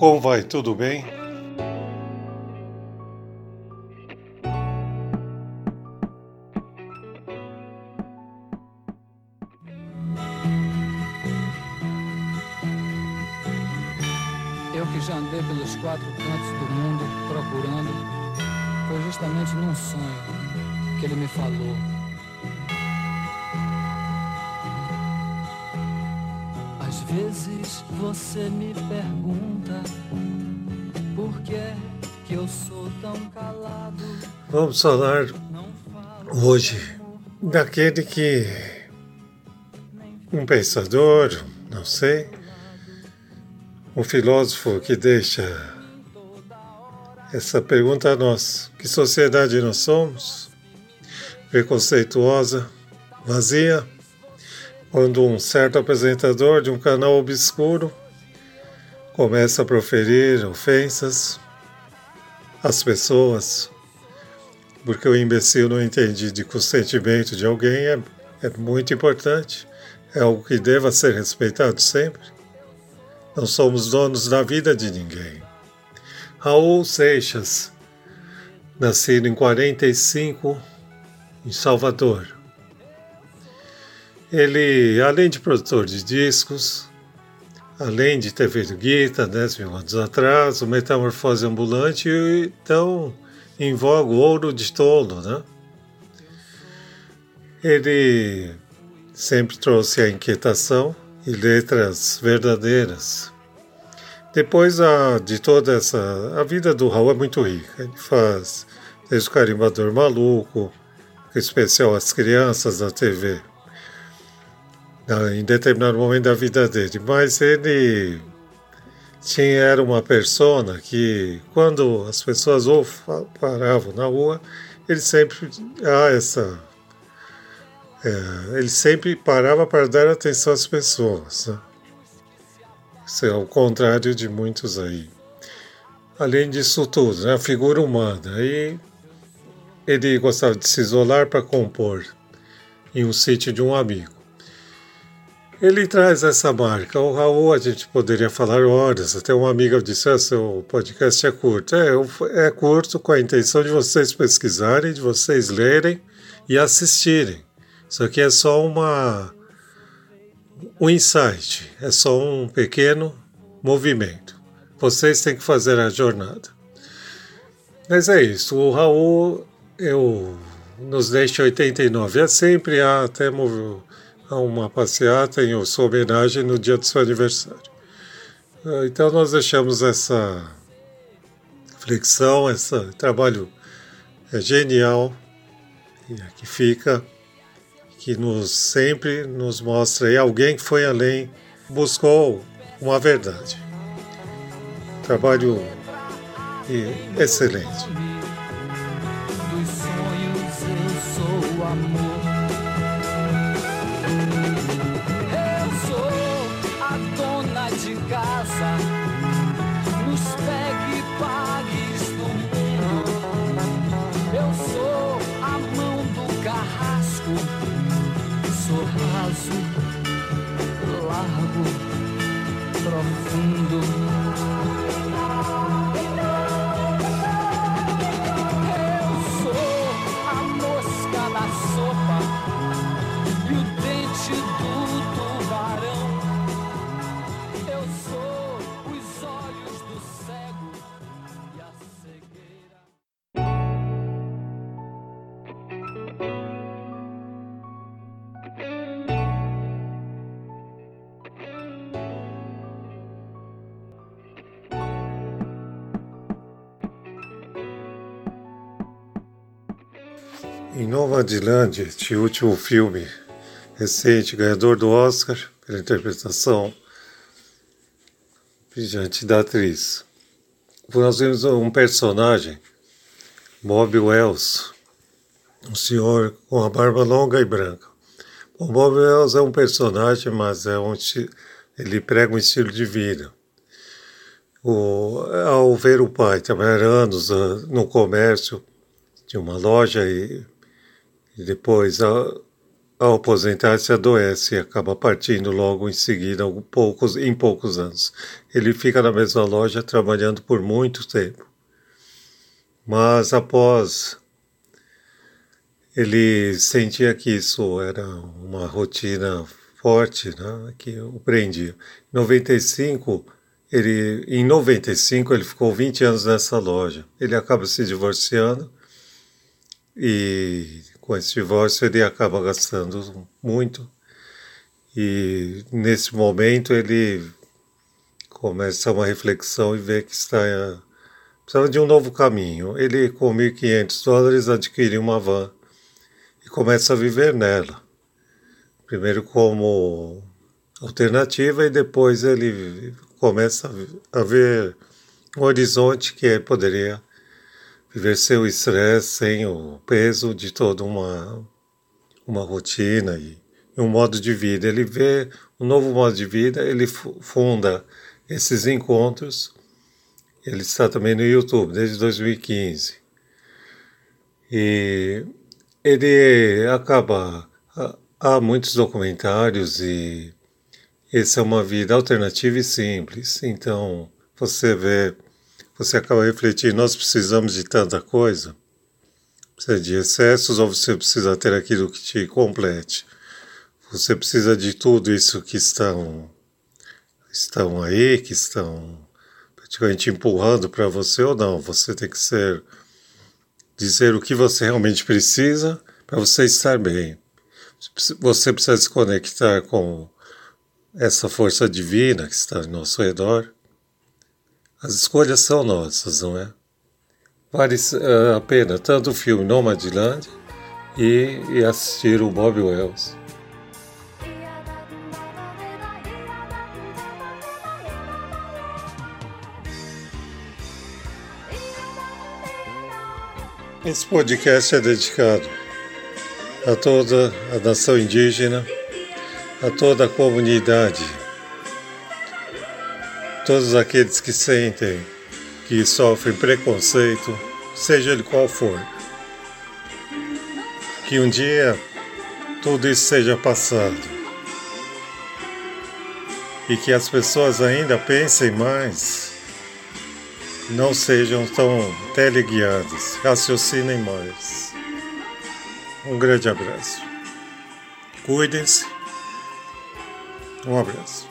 Como vai? Tudo bem? Eu que já andei pelos quatro cantos do mundo procurando, foi justamente num sonho que ele me falou. Vezes você me pergunta por que que eu sou tão calado. Vamos falar hoje daquele que um pensador, não sei, um filósofo que deixa essa pergunta a nós: que sociedade nós somos? Preconceituosa, vazia, quando um certo apresentador de um canal obscuro começa a proferir ofensas às pessoas, porque o imbecil não entende de que o sentimento de alguém é, é muito importante, é algo que deva ser respeitado sempre. Não somos donos da vida de ninguém. Raul Seixas, nascido em 45 em Salvador. Ele, além de produtor de discos, além de ter feito Guita 10 mil anos atrás, o Metamorfose Ambulante e tão em voga o Ouro de Tolo, né? Ele sempre trouxe a inquietação e letras verdadeiras. Depois a, de toda essa. A vida do Raul é muito rica. Ele faz desde o Carimbador Maluco, especial às crianças da TV, em determinado momento da vida dele. Mas ele tinha, era uma persona que, quando as pessoas ou paravam na rua, ele sempre. Ah, essa. É, ele sempre parava para dar atenção às pessoas. Né? Isso é ao contrário de muitos aí. Além disso tudo, né, a figura humana. E ele gostava de se isolar para compor em um sítio de um amigo. Ele traz essa marca. O Raul, a gente poderia falar horas. Até uma amiga disse: ah, seu podcast é curto. É, é curto com a intenção de vocês pesquisarem, de vocês lerem e assistirem. Isso aqui é só uma um insight, é só um pequeno movimento. Vocês têm que fazer a jornada. Mas é isso. O Raul eu nos deixa 89. É sempre há até há uma passeata em sua homenagem no dia do seu aniversário. Então nós deixamos essa reflexão, esse trabalho é genial e aqui fica que nos sempre nos mostra aí alguém que foi além, buscou uma verdade. Trabalho excelente. Largo, profundo. Em Nova Zelândia, este último filme recente, ganhador do Oscar pela interpretação brilhante da atriz. Nós vimos um personagem, Bob Wells, um senhor com a barba longa e branca. O Bob Wells é um personagem, mas é um, ele prega um estilo de vida. O, ao ver o pai trabalhar anos no comércio de uma loja e, e depois uh, ao aposentar-se, adoece e acaba partindo logo em seguida, poucos, em poucos anos. Ele fica na mesma loja trabalhando por muito tempo. Mas após ele sentia que isso era uma rotina forte, né, que o prendia. Em 95, ele, em 95 ele ficou 20 anos nessa loja. Ele acaba se divorciando e com esse divórcio ele acaba gastando muito. E nesse momento ele começa uma reflexão e vê que está precisava de um novo caminho. Ele com 1.500 dólares adquire uma van e começa a viver nela. Primeiro como alternativa e depois ele começa a ver um horizonte que poderia viver sem o estresse, sem o peso de toda uma, uma rotina e, e um modo de vida. Ele vê um novo modo de vida, ele funda esses encontros. Ele está também no YouTube desde 2015. E ele acaba. Há muitos documentários e essa é uma vida alternativa e simples. Então, você vê você acaba refletindo, nós precisamos de tanta coisa, precisa de excessos ou você precisa ter aquilo que te complete? Você precisa de tudo isso que estão, estão aí, que estão praticamente empurrando para você ou não? Você tem que ser, dizer o que você realmente precisa para você estar bem. Você precisa se conectar com essa força divina que está ao nosso redor as escolhas são nossas, não é? Vale uh, a pena tanto o filme Nomadland e, e assistir o Bob Wells. Esse podcast é dedicado a toda a nação indígena, a toda a comunidade todos aqueles que sentem que sofrem preconceito, seja ele qual for. Que um dia tudo isso seja passado e que as pessoas ainda pensem mais, não sejam tão teleguiadas, raciocinem mais. Um grande abraço. Cuidem-se. Um abraço.